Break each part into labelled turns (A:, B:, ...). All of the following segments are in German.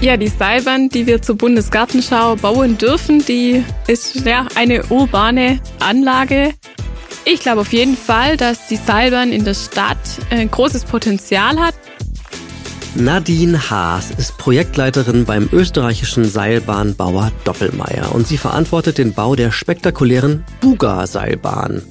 A: Ja, die Seilbahn, die wir zur Bundesgartenschau bauen dürfen, die ist ja eine urbane Anlage. Ich glaube auf jeden Fall, dass die Seilbahn in der Stadt ein großes Potenzial hat.
B: Nadine Haas ist Projektleiterin beim österreichischen Seilbahnbauer Doppelmayr und sie verantwortet den Bau der spektakulären Buga-Seilbahn.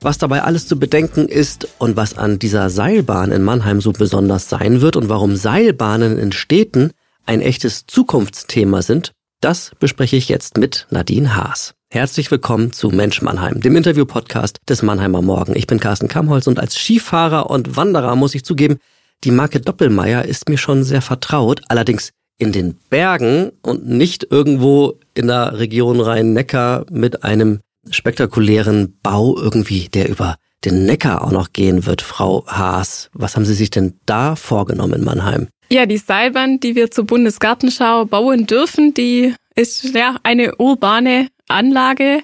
B: Was dabei alles zu bedenken ist und was an dieser Seilbahn in Mannheim so besonders sein wird und warum Seilbahnen in Städten ein echtes Zukunftsthema sind, das bespreche ich jetzt mit Nadine Haas. Herzlich willkommen zu Mensch Mannheim, dem Interview-Podcast des Mannheimer Morgen. Ich bin Carsten Kamholz und als Skifahrer und Wanderer muss ich zugeben, die Marke Doppelmeier ist mir schon sehr vertraut, allerdings in den Bergen und nicht irgendwo in der Region Rhein-Neckar mit einem spektakulären Bau irgendwie, der über den Neckar auch noch gehen wird, Frau Haas. Was haben Sie sich denn da vorgenommen in Mannheim?
A: Ja, die Seilbahn, die wir zur Bundesgartenschau bauen dürfen, die ist ja eine urbane Anlage,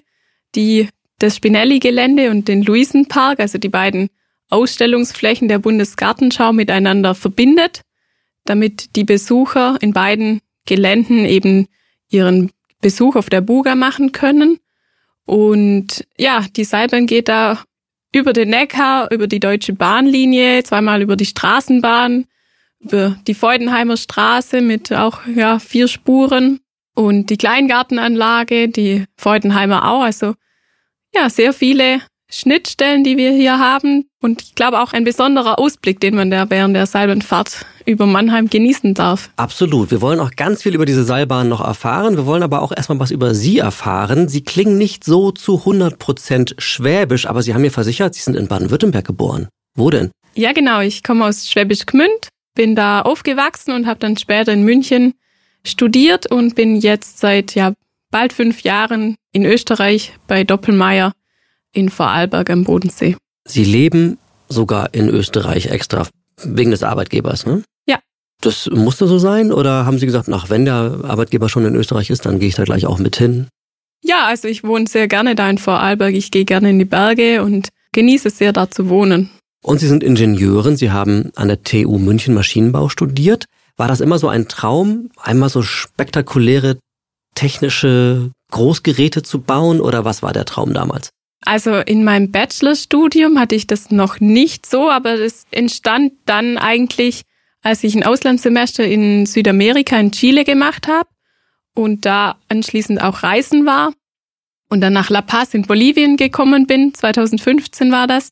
A: die das Spinelli-Gelände und den Luisenpark, also die beiden Ausstellungsflächen der Bundesgartenschau miteinander verbindet, damit die Besucher in beiden Geländen eben ihren Besuch auf der Buga machen können. Und ja, die Seilbahn geht da über den Neckar, über die Deutsche Bahnlinie, zweimal über die Straßenbahn, über die Feudenheimer Straße mit auch ja, vier Spuren und die Kleingartenanlage, die Feudenheimer auch. Also ja, sehr viele Schnittstellen, die wir hier haben. Und ich glaube auch ein besonderer Ausblick, den man da während der Seilbahnfahrt über Mannheim genießen darf.
B: Absolut. Wir wollen auch ganz viel über diese Seilbahn noch erfahren. Wir wollen aber auch erstmal was über Sie erfahren. Sie klingen nicht so zu 100 Prozent schwäbisch, aber Sie haben mir versichert, Sie sind in Baden-Württemberg geboren. Wo denn?
A: Ja, genau. Ich komme aus Schwäbisch Gmünd bin da aufgewachsen und habe dann später in München studiert und bin jetzt seit ja bald fünf Jahren in Österreich bei Doppelmeier in Vorarlberg am Bodensee.
B: Sie leben sogar in Österreich extra wegen des Arbeitgebers, ne?
A: Ja.
B: Das musste so sein oder haben Sie gesagt, ach, wenn der Arbeitgeber schon in Österreich ist, dann gehe ich da gleich auch mit hin?
A: Ja, also ich wohne sehr gerne da in Vorarlberg. Ich gehe gerne in die Berge und genieße es sehr, da zu wohnen.
B: Und Sie sind Ingenieurin, Sie haben an der TU München Maschinenbau studiert. War das immer so ein Traum, einmal so spektakuläre technische Großgeräte zu bauen oder was war der Traum damals?
A: Also in meinem Bachelorstudium hatte ich das noch nicht so, aber es entstand dann eigentlich, als ich ein Auslandssemester in Südamerika, in Chile gemacht habe und da anschließend auch reisen war und dann nach La Paz in Bolivien gekommen bin, 2015 war das.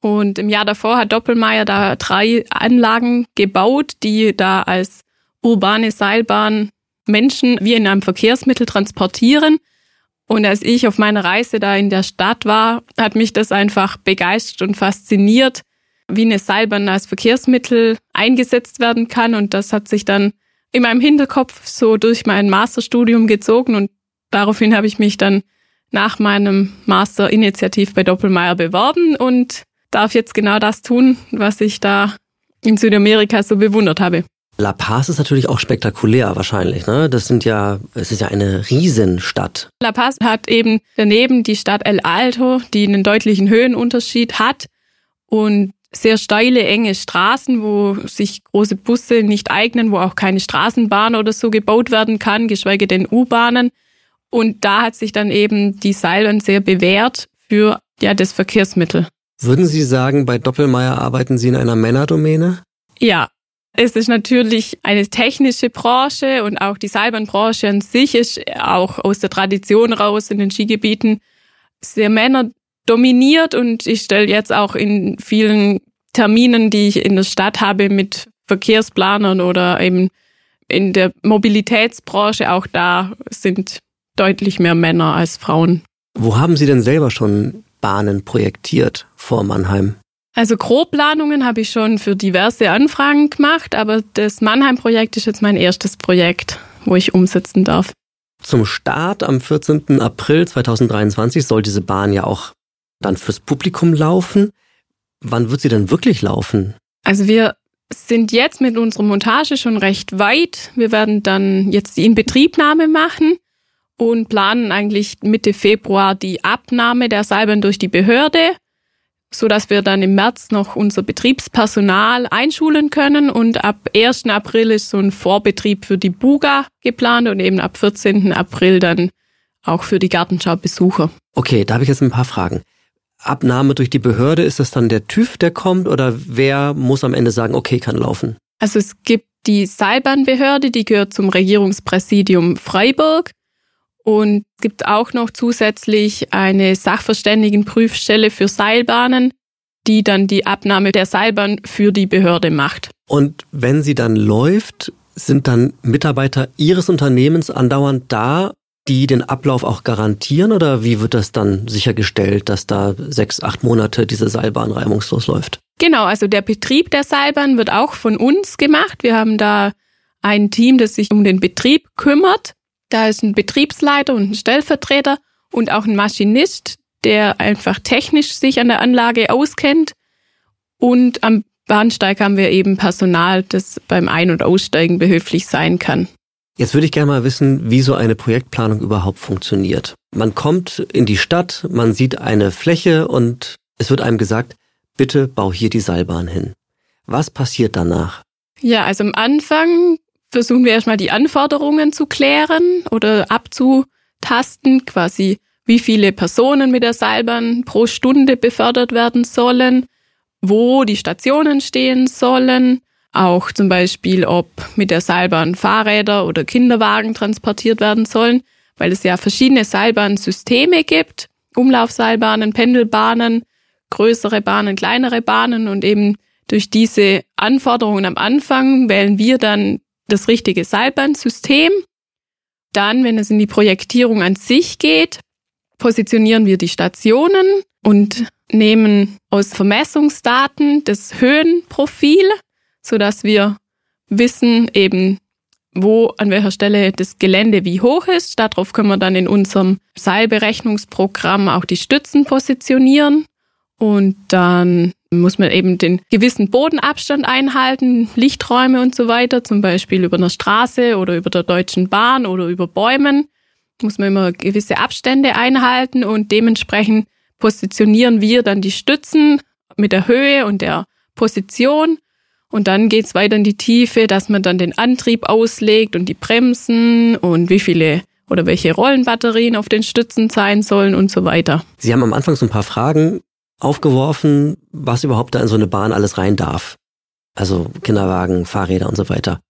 A: Und im Jahr davor hat Doppelmayr da drei Anlagen gebaut, die da als urbane Seilbahn Menschen wie in einem Verkehrsmittel transportieren. Und als ich auf meiner Reise da in der Stadt war, hat mich das einfach begeistert und fasziniert, wie eine Seilbahn als Verkehrsmittel eingesetzt werden kann. Und das hat sich dann in meinem Hinterkopf so durch mein Masterstudium gezogen. Und daraufhin habe ich mich dann nach meinem Master initiativ bei Doppelmayr beworben und darf jetzt genau das tun, was ich da in Südamerika so bewundert habe.
B: La Paz ist natürlich auch spektakulär wahrscheinlich, ne? Das sind ja, es ist ja eine Riesenstadt.
A: La Paz hat eben daneben die Stadt El Alto, die einen deutlichen Höhenunterschied hat und sehr steile, enge Straßen, wo sich große Busse nicht eignen, wo auch keine Straßenbahn oder so gebaut werden kann, geschweige denn U-Bahnen. Und da hat sich dann eben die Seilbahn sehr bewährt für ja das Verkehrsmittel.
B: Würden Sie sagen, bei Doppelmeier arbeiten Sie in einer Männerdomäne?
A: Ja. Es ist natürlich eine technische Branche und auch die Seilbahnbranche an sich ist auch aus der Tradition raus in den Skigebieten sehr männerdominiert und ich stelle jetzt auch in vielen Terminen, die ich in der Stadt habe mit Verkehrsplanern oder eben in der Mobilitätsbranche, auch da sind deutlich mehr Männer als Frauen.
B: Wo haben Sie denn selber schon Bahnen projektiert vor Mannheim?
A: Also Grobplanungen habe ich schon für diverse Anfragen gemacht, aber das Mannheim-Projekt ist jetzt mein erstes Projekt, wo ich umsetzen darf.
B: Zum Start am 14. April 2023 soll diese Bahn ja auch dann fürs Publikum laufen. Wann wird sie denn wirklich laufen?
A: Also wir sind jetzt mit unserer Montage schon recht weit. Wir werden dann jetzt die Inbetriebnahme machen und planen eigentlich Mitte Februar die Abnahme der Salben durch die Behörde. So dass wir dann im März noch unser Betriebspersonal einschulen können und ab 1. April ist so ein Vorbetrieb für die Buga geplant und eben ab 14. April dann auch für die Gartenschau-Besucher.
B: Okay, da habe ich jetzt ein paar Fragen. Abnahme durch die Behörde, ist das dann der TÜV, der kommt oder wer muss am Ende sagen, okay, kann laufen?
A: Also es gibt die Seilbahnbehörde, die gehört zum Regierungspräsidium Freiburg. Und es gibt auch noch zusätzlich eine Sachverständigenprüfstelle für Seilbahnen, die dann die Abnahme der Seilbahn für die Behörde macht.
B: Und wenn sie dann läuft, sind dann Mitarbeiter Ihres Unternehmens andauernd da, die den Ablauf auch garantieren oder wie wird das dann sichergestellt, dass da sechs, acht Monate diese Seilbahn reibungslos läuft?
A: Genau, also der Betrieb der Seilbahn wird auch von uns gemacht. Wir haben da ein Team, das sich um den Betrieb kümmert. Da ist ein Betriebsleiter und ein Stellvertreter und auch ein Maschinist, der einfach technisch sich an der Anlage auskennt. Und am Bahnsteig haben wir eben Personal, das beim Ein- und Aussteigen behilflich sein kann.
B: Jetzt würde ich gerne mal wissen, wie so eine Projektplanung überhaupt funktioniert. Man kommt in die Stadt, man sieht eine Fläche und es wird einem gesagt, bitte bau hier die Seilbahn hin. Was passiert danach?
A: Ja, also am Anfang versuchen wir erstmal die Anforderungen zu klären oder abzutasten, quasi wie viele Personen mit der Seilbahn pro Stunde befördert werden sollen, wo die Stationen stehen sollen, auch zum Beispiel, ob mit der Seilbahn Fahrräder oder Kinderwagen transportiert werden sollen, weil es ja verschiedene Seilbahnsysteme gibt, Umlaufseilbahnen, Pendelbahnen, größere Bahnen, kleinere Bahnen und eben durch diese Anforderungen am Anfang wählen wir dann das richtige Seilbahnsystem. Dann, wenn es in die Projektierung an sich geht, positionieren wir die Stationen und nehmen aus Vermessungsdaten das Höhenprofil, so dass wir wissen eben, wo an welcher Stelle das Gelände wie hoch ist. Darauf können wir dann in unserem Seilberechnungsprogramm auch die Stützen positionieren. Und dann muss man eben den gewissen Bodenabstand einhalten, Lichträume und so weiter, zum Beispiel über einer Straße oder über der Deutschen Bahn oder über Bäumen. Muss man immer gewisse Abstände einhalten und dementsprechend positionieren wir dann die Stützen mit der Höhe und der Position. Und dann geht's weiter in die Tiefe, dass man dann den Antrieb auslegt und die Bremsen und wie viele oder welche Rollenbatterien auf den Stützen sein sollen und so weiter.
B: Sie haben am Anfang so ein paar Fragen aufgeworfen, was überhaupt da in so eine Bahn alles rein darf. Also Kinderwagen, Fahrräder und so weiter.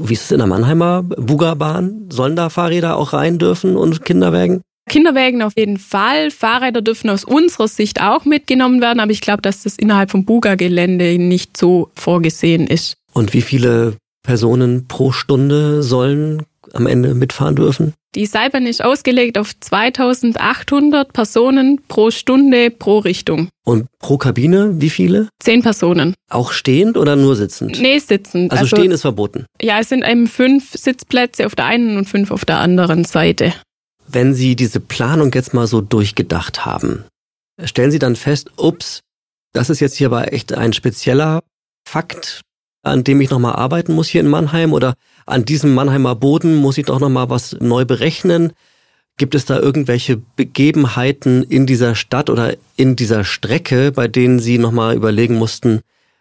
B: Wie ist es in der Mannheimer Buga-Bahn? Sollen da Fahrräder auch rein dürfen und Kinderwägen?
A: Kinderwägen auf jeden Fall. Fahrräder dürfen aus unserer Sicht auch mitgenommen werden, aber ich glaube, dass das innerhalb vom Buga-Gelände nicht so vorgesehen ist.
B: Und wie viele Personen pro Stunde sollen am Ende mitfahren dürfen?
A: Die Seilbahn ist ausgelegt auf 2800 Personen pro Stunde pro Richtung.
B: Und pro Kabine wie viele?
A: Zehn Personen.
B: Auch stehend oder nur sitzend?
A: Nee, sitzend.
B: Also, also stehen ist verboten.
A: Ja, es sind eben fünf Sitzplätze auf der einen und fünf auf der anderen Seite.
B: Wenn Sie diese Planung jetzt mal so durchgedacht haben, stellen Sie dann fest, ups, das ist jetzt hier aber echt ein spezieller Fakt, an dem ich nochmal arbeiten muss hier in Mannheim oder an diesem Mannheimer Boden muss ich doch nochmal was neu berechnen. Gibt es da irgendwelche Begebenheiten in dieser Stadt oder in dieser Strecke, bei denen Sie nochmal überlegen mussten,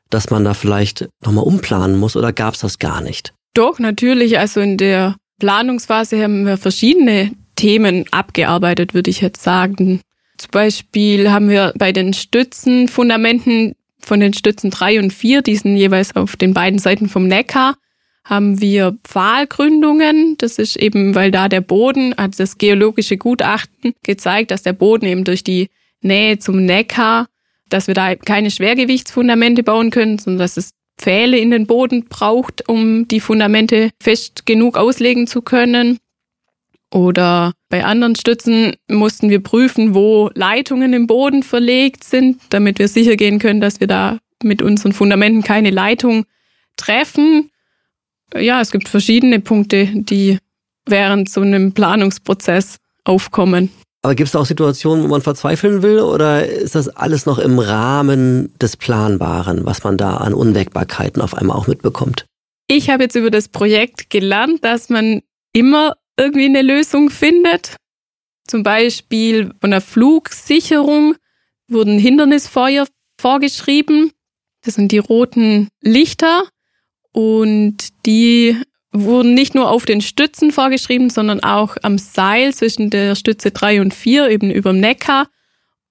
B: dass man da vielleicht nochmal umplanen muss oder gab es das gar nicht?
A: Doch, natürlich. Also in der Planungsphase haben wir verschiedene Themen abgearbeitet, würde ich jetzt sagen. Zum Beispiel haben wir bei den Stützenfundamenten von den Stützen drei und vier, die sind jeweils auf den beiden Seiten vom Neckar, haben wir Pfahlgründungen. Das ist eben, weil da der Boden, hat das geologische Gutachten gezeigt, dass der Boden eben durch die Nähe zum Neckar, dass wir da keine Schwergewichtsfundamente bauen können, sondern dass es Pfähle in den Boden braucht, um die Fundamente fest genug auslegen zu können. Oder bei anderen Stützen mussten wir prüfen, wo Leitungen im Boden verlegt sind, damit wir sicher gehen können, dass wir da mit unseren Fundamenten keine Leitung treffen. Ja, es gibt verschiedene Punkte, die während so einem Planungsprozess aufkommen.
B: Aber gibt es auch Situationen, wo man verzweifeln will oder ist das alles noch im Rahmen des Planbaren, was man da an Unwägbarkeiten auf einmal auch mitbekommt?
A: Ich habe jetzt über das Projekt gelernt, dass man immer irgendwie eine Lösung findet. Zum Beispiel von der Flugsicherung wurden Hindernisfeuer vorgeschrieben. Das sind die roten Lichter und die wurden nicht nur auf den Stützen vorgeschrieben, sondern auch am Seil zwischen der Stütze 3 und 4, eben über dem Neckar.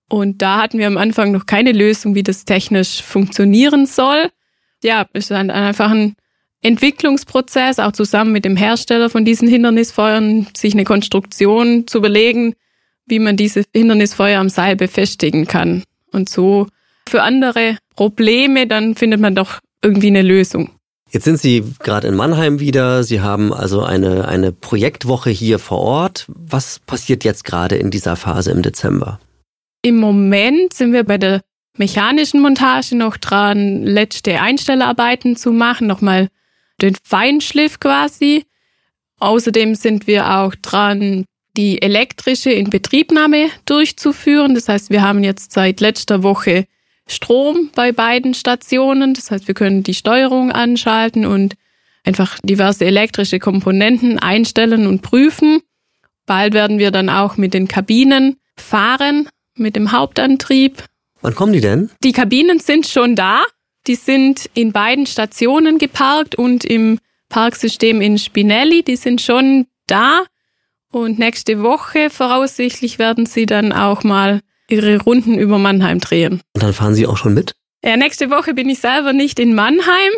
A: Und da hatten wir am Anfang noch keine Lösung, wie das technisch funktionieren soll. Ja, es ist einfach ein Entwicklungsprozess, auch zusammen mit dem Hersteller von diesen Hindernisfeuern, sich eine Konstruktion zu überlegen, wie man diese Hindernisfeuer am Seil befestigen kann. Und so für andere Probleme, dann findet man doch irgendwie eine Lösung.
B: Jetzt sind Sie gerade in Mannheim wieder. Sie haben also eine, eine Projektwoche hier vor Ort. Was passiert jetzt gerade in dieser Phase im Dezember?
A: Im Moment sind wir bei der mechanischen Montage noch dran, letzte Einstellarbeiten zu machen, nochmal den Feinschliff quasi. Außerdem sind wir auch dran, die elektrische Inbetriebnahme durchzuführen. Das heißt, wir haben jetzt seit letzter Woche Strom bei beiden Stationen. Das heißt, wir können die Steuerung anschalten und einfach diverse elektrische Komponenten einstellen und prüfen. Bald werden wir dann auch mit den Kabinen fahren, mit dem Hauptantrieb.
B: Wann kommen die denn?
A: Die Kabinen sind schon da. Die sind in beiden Stationen geparkt und im Parksystem in Spinelli. Die sind schon da. Und nächste Woche voraussichtlich werden sie dann auch mal ihre Runden über Mannheim drehen.
B: Und dann fahren Sie auch schon mit?
A: Ja, nächste Woche bin ich selber nicht in Mannheim.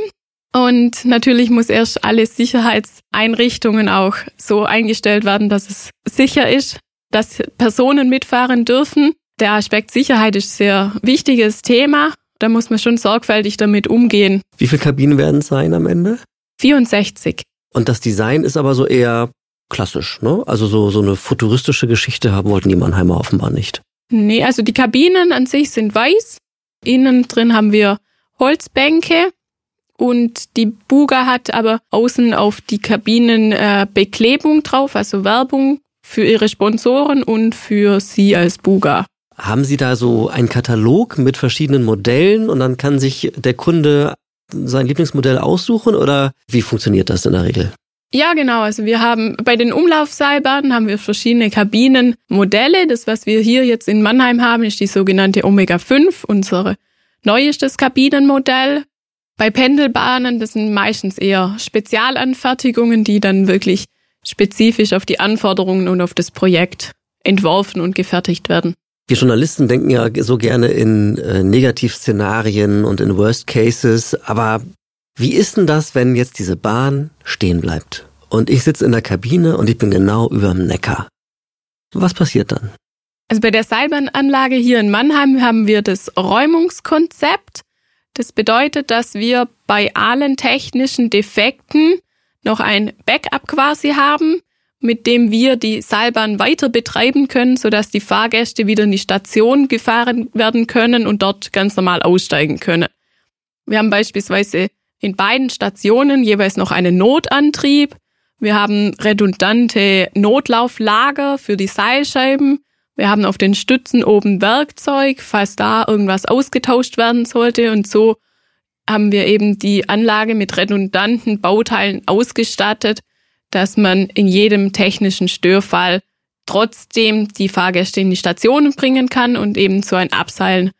A: Und natürlich muss erst alle Sicherheitseinrichtungen auch so eingestellt werden, dass es sicher ist, dass Personen mitfahren dürfen. Der Aspekt Sicherheit ist ein sehr wichtiges Thema. Da muss man schon sorgfältig damit umgehen.
B: Wie viele Kabinen werden es sein am Ende?
A: 64.
B: Und das Design ist aber so eher klassisch, ne? Also so, so eine futuristische Geschichte haben wollten die Mannheimer offenbar nicht.
A: Nee, also die Kabinen an sich sind weiß. Innen drin haben wir Holzbänke und die Buga hat aber außen auf die Kabinen äh, Beklebung drauf, also Werbung für ihre Sponsoren und für Sie als Buga.
B: Haben Sie da so einen Katalog mit verschiedenen Modellen und dann kann sich der Kunde sein Lieblingsmodell aussuchen oder wie funktioniert das in der Regel?
A: Ja, genau. Also wir haben bei den Umlaufseilbahnen haben wir verschiedene Kabinenmodelle. Das, was wir hier jetzt in Mannheim haben, ist die sogenannte Omega 5, unsere neuestes Kabinenmodell. Bei Pendelbahnen, das sind meistens eher Spezialanfertigungen, die dann wirklich spezifisch auf die Anforderungen und auf das Projekt entworfen und gefertigt werden.
B: Wir Journalisten denken ja so gerne in äh, Negativszenarien und in Worst Cases, aber wie ist denn das, wenn jetzt diese Bahn stehen bleibt und ich sitze in der Kabine und ich bin genau über dem Neckar? Was passiert dann?
A: Also bei der Seilbahnanlage hier in Mannheim haben wir das Räumungskonzept. Das bedeutet, dass wir bei allen technischen Defekten noch ein Backup quasi haben, mit dem wir die Seilbahn weiter betreiben können, sodass die Fahrgäste wieder in die Station gefahren werden können und dort ganz normal aussteigen können. Wir haben beispielsweise in beiden Stationen jeweils noch einen Notantrieb. Wir haben redundante Notlauflager für die Seilscheiben. Wir haben auf den Stützen oben Werkzeug, falls da irgendwas ausgetauscht werden sollte. Und so haben wir eben die Anlage mit redundanten Bauteilen ausgestattet, dass man in jedem technischen Störfall trotzdem die Fahrgäste in die Stationen bringen kann und eben so ein Abseilen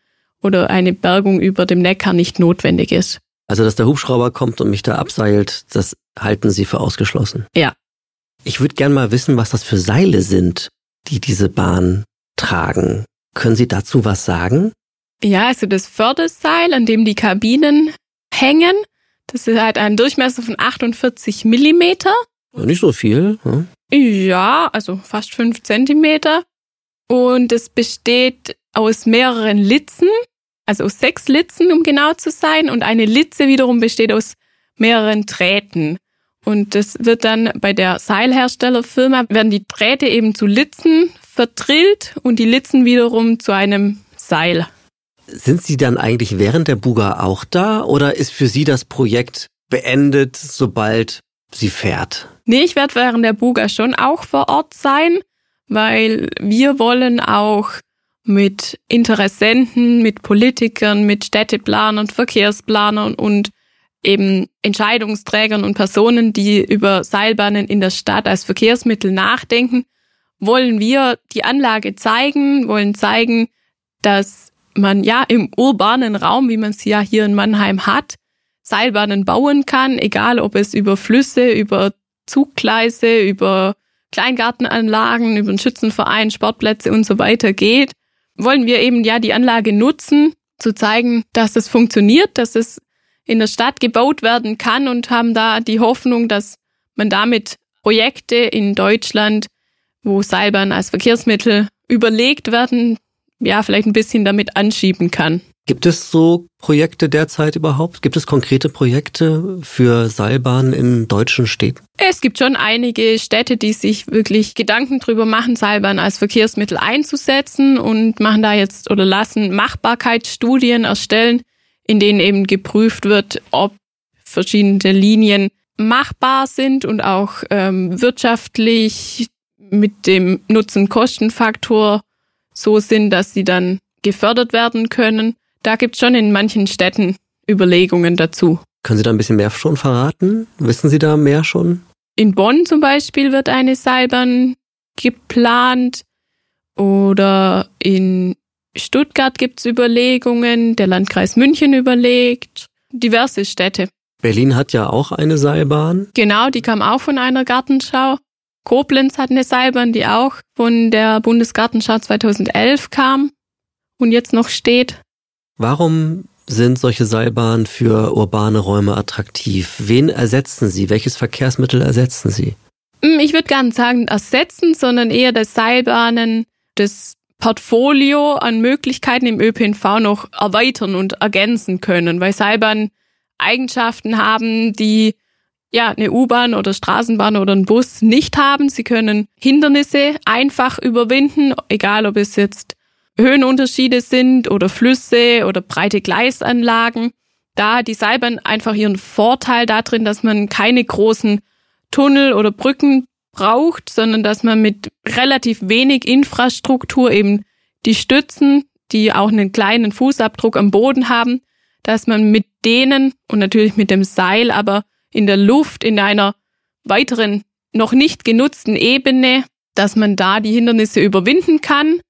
A: oder eine Bergung über dem Neckar nicht notwendig ist.
B: Also, dass der Hubschrauber kommt und mich da abseilt, das halten Sie für ausgeschlossen.
A: Ja.
B: Ich würde gern mal wissen, was das für Seile sind, die diese Bahn tragen. Können Sie dazu was sagen?
A: Ja, also das Förderseil, an dem die Kabinen hängen, das ist halt ein Durchmesser von 48 Millimeter.
B: Nicht so viel. Hm?
A: Ja, also fast fünf Zentimeter. Und es besteht aus mehreren Litzen also aus sechs Litzen, um genau zu sein. Und eine Litze wiederum besteht aus mehreren Drähten. Und das wird dann bei der Seilherstellerfirma, werden die Drähte eben zu Litzen verdrillt und die Litzen wiederum zu einem Seil.
B: Sind Sie dann eigentlich während der Buga auch da oder ist für Sie das Projekt beendet, sobald sie fährt?
A: Nee, ich werde während der Buga schon auch vor Ort sein, weil wir wollen auch mit Interessenten, mit Politikern, mit Städteplanern, Verkehrsplanern und eben Entscheidungsträgern und Personen, die über Seilbahnen in der Stadt als Verkehrsmittel nachdenken, wollen wir die Anlage zeigen, wollen zeigen, dass man ja im urbanen Raum, wie man es ja hier in Mannheim hat, Seilbahnen bauen kann, egal ob es über Flüsse, über Zuggleise, über Kleingartenanlagen, über einen Schützenverein, Sportplätze und so weiter geht, wollen wir eben ja die Anlage nutzen, zu zeigen, dass es funktioniert, dass es in der Stadt gebaut werden kann und haben da die Hoffnung, dass man damit Projekte in Deutschland, wo Seilbahn als Verkehrsmittel überlegt werden, ja, vielleicht ein bisschen damit anschieben kann.
B: Gibt es so Projekte derzeit überhaupt? Gibt es konkrete Projekte für Seilbahnen in deutschen Städten?
A: Es gibt schon einige Städte, die sich wirklich Gedanken drüber machen, Seilbahn als Verkehrsmittel einzusetzen und machen da jetzt oder lassen Machbarkeitsstudien erstellen, in denen eben geprüft wird, ob verschiedene Linien machbar sind und auch ähm, wirtschaftlich mit dem Nutzen-Kosten-Faktor so sind, dass sie dann gefördert werden können. Da gibt's schon in manchen Städten Überlegungen dazu.
B: Können Sie da ein bisschen mehr schon verraten? Wissen Sie da mehr schon?
A: In Bonn zum Beispiel wird eine Seilbahn geplant oder in Stuttgart gibt's Überlegungen, der Landkreis München überlegt, diverse Städte.
B: Berlin hat ja auch eine Seilbahn.
A: Genau, die kam auch von einer Gartenschau. Koblenz hat eine Seilbahn, die auch von der Bundesgartenschau 2011 kam und jetzt noch steht.
B: Warum sind solche Seilbahnen für urbane Räume attraktiv? Wen ersetzen sie? Welches Verkehrsmittel ersetzen sie?
A: Hm, ich würde gar nicht sagen ersetzen, sondern eher das Seilbahnen, das Portfolio an Möglichkeiten im ÖPNV noch erweitern und ergänzen können, weil Seilbahnen Eigenschaften haben, die ja, eine U-Bahn oder Straßenbahn oder ein Bus nicht haben. Sie können Hindernisse einfach überwinden, egal ob es jetzt Höhenunterschiede sind oder Flüsse oder breite Gleisanlagen. Da hat die Seilbahn einfach ihren Vorteil darin, dass man keine großen Tunnel oder Brücken braucht, sondern dass man mit relativ wenig Infrastruktur eben die Stützen, die auch einen kleinen Fußabdruck am Boden haben, dass man mit denen und natürlich mit dem Seil, aber in der Luft in einer weiteren noch nicht genutzten Ebene, dass man da die Hindernisse überwinden kann.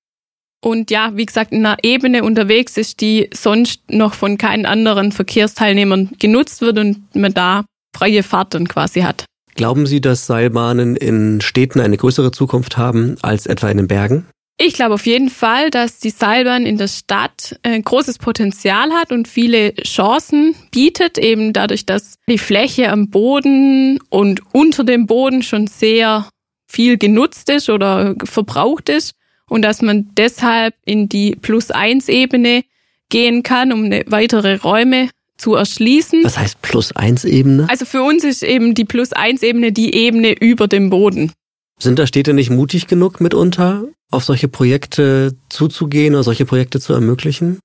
A: Und ja, wie gesagt, in einer Ebene unterwegs ist, die sonst noch von keinen anderen Verkehrsteilnehmern genutzt wird und man da freie Fahrt dann quasi hat.
B: Glauben Sie, dass Seilbahnen in Städten eine größere Zukunft haben als etwa in den Bergen?
A: Ich glaube auf jeden Fall, dass die Seilbahn in der Stadt ein äh, großes Potenzial hat und viele Chancen bietet, eben dadurch, dass die Fläche am Boden und unter dem Boden schon sehr viel genutzt ist oder verbraucht ist und dass man deshalb in die Plus-1-Ebene gehen kann, um weitere Räume zu erschließen.
B: Was heißt Plus-1-Ebene?
A: Also für uns ist eben die Plus-1-Ebene die Ebene über dem Boden.
B: Sind da Städte nicht mutig genug mitunter, auf solche Projekte zuzugehen oder solche Projekte zu ermöglichen?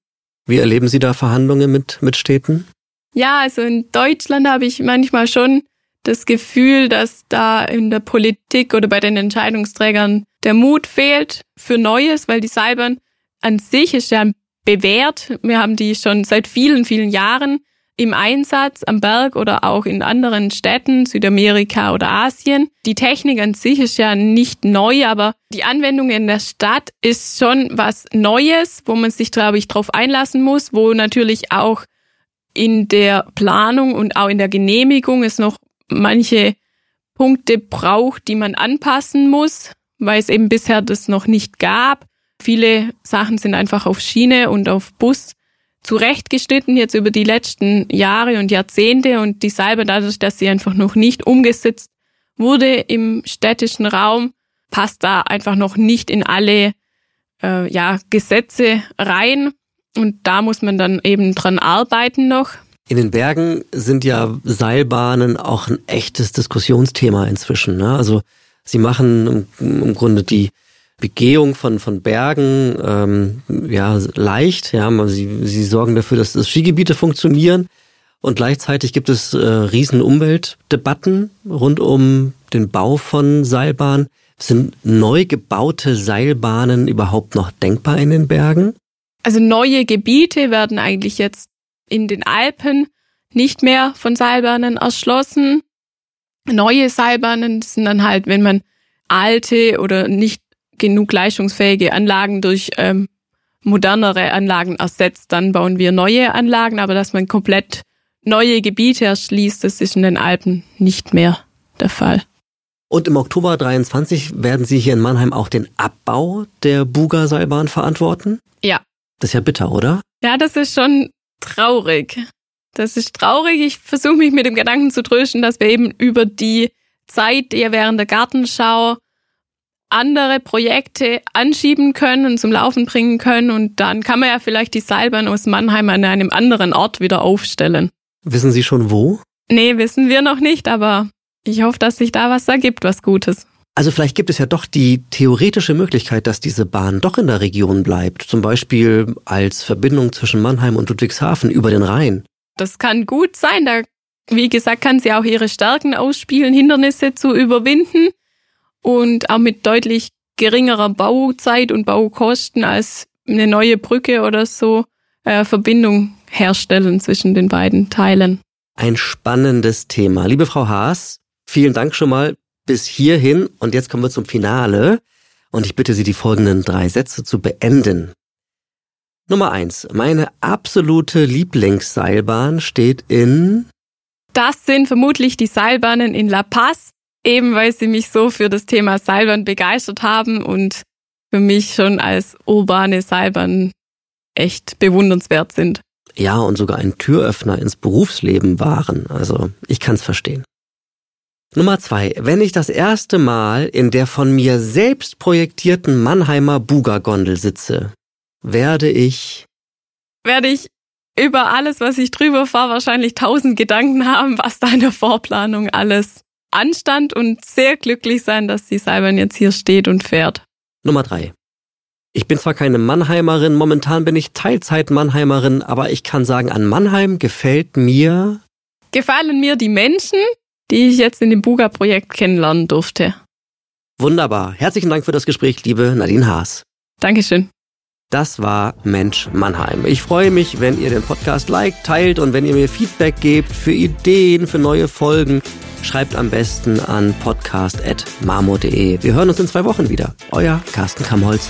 B: Wie erleben Sie da Verhandlungen mit, mit Städten?
A: Ja, also in Deutschland habe ich manchmal schon das Gefühl, dass da in der Politik oder bei den Entscheidungsträgern der Mut fehlt für Neues, weil die Seilbahn an sich ist ja bewährt. Wir haben die schon seit vielen, vielen Jahren im Einsatz am Berg oder auch in anderen Städten, Südamerika oder Asien. Die Technik an sich ist ja nicht neu, aber die Anwendung in der Stadt ist schon was Neues, wo man sich, glaube ich, drauf einlassen muss, wo natürlich auch in der Planung und auch in der Genehmigung es noch manche Punkte braucht, die man anpassen muss, weil es eben bisher das noch nicht gab. Viele Sachen sind einfach auf Schiene und auf Bus zurechtgeschnitten jetzt über die letzten Jahre und Jahrzehnte und die Salbe dadurch, dass sie einfach noch nicht umgesetzt wurde im städtischen Raum, passt da einfach noch nicht in alle äh, ja, Gesetze rein. Und da muss man dann eben dran arbeiten noch.
B: In den Bergen sind ja Seilbahnen auch ein echtes Diskussionsthema inzwischen. Ne? Also sie machen im, im Grunde die Begehung von, von Bergen ähm, ja, leicht. Ja, sie, sie sorgen dafür, dass das Skigebiete funktionieren. Und gleichzeitig gibt es äh, riesen Umweltdebatten rund um den Bau von Seilbahnen. Sind neu gebaute Seilbahnen überhaupt noch denkbar in den Bergen?
A: Also neue Gebiete werden eigentlich jetzt in den Alpen nicht mehr von Seilbahnen erschlossen. Neue Seilbahnen sind dann halt, wenn man alte oder nicht genug leistungsfähige Anlagen durch ähm, modernere Anlagen ersetzt. Dann bauen wir neue Anlagen, aber dass man komplett neue Gebiete erschließt, das ist in den Alpen nicht mehr der Fall.
B: Und im Oktober 23 werden Sie hier in Mannheim auch den Abbau der Buga-Seilbahn verantworten?
A: Ja.
B: Das ist ja bitter, oder?
A: Ja, das ist schon traurig. Das ist traurig. Ich versuche mich mit dem Gedanken zu trösten, dass wir eben über die Zeit, die während der Gartenschau andere Projekte anschieben können und zum Laufen bringen können und dann kann man ja vielleicht die Seilbahn aus Mannheim an einem anderen Ort wieder aufstellen.
B: Wissen Sie schon wo?
A: Nee, wissen wir noch nicht, aber ich hoffe, dass sich da was ergibt, was Gutes.
B: Also vielleicht gibt es ja doch die theoretische Möglichkeit, dass diese Bahn doch in der Region bleibt, zum Beispiel als Verbindung zwischen Mannheim und Ludwigshafen über den Rhein.
A: Das kann gut sein. Da, wie gesagt, kann sie auch ihre Stärken ausspielen, Hindernisse zu überwinden und auch mit deutlich geringerer Bauzeit und Baukosten als eine neue Brücke oder so äh, Verbindung herstellen zwischen den beiden Teilen.
B: Ein spannendes Thema. Liebe Frau Haas, vielen Dank schon mal bis hierhin und jetzt kommen wir zum Finale und ich bitte Sie, die folgenden drei Sätze zu beenden. Nummer eins. Meine absolute Lieblingsseilbahn steht in
A: Das sind vermutlich die Seilbahnen in La Paz, eben weil sie mich so für das Thema Seilbahn begeistert haben und für mich schon als urbane Seilbahn echt bewundernswert sind.
B: Ja, und sogar ein Türöffner ins Berufsleben waren. Also ich kann's verstehen. Nummer zwei. Wenn ich das erste Mal in der von mir selbst projektierten Mannheimer Buga-Gondel sitze, werde ich...
A: Werde ich über alles, was ich drüber fahre, wahrscheinlich tausend Gedanken haben, was da in der Vorplanung alles anstand und sehr glücklich sein, dass die Seilbahn jetzt hier steht und fährt.
B: Nummer drei. Ich bin zwar keine Mannheimerin, momentan bin ich Teilzeit-Mannheimerin, aber ich kann sagen, an Mannheim gefällt mir.
A: Gefallen mir die Menschen, die ich jetzt in dem Buga-Projekt kennenlernen durfte.
B: Wunderbar. Herzlichen Dank für das Gespräch, liebe Nadine Haas.
A: Dankeschön.
B: Das war Mensch Mannheim. Ich freue mich, wenn ihr den Podcast liked, teilt und wenn ihr mir Feedback gebt für Ideen, für neue Folgen. Schreibt am besten an podcast.marmor.de. Wir hören uns in zwei Wochen wieder. Euer Carsten Kamholz.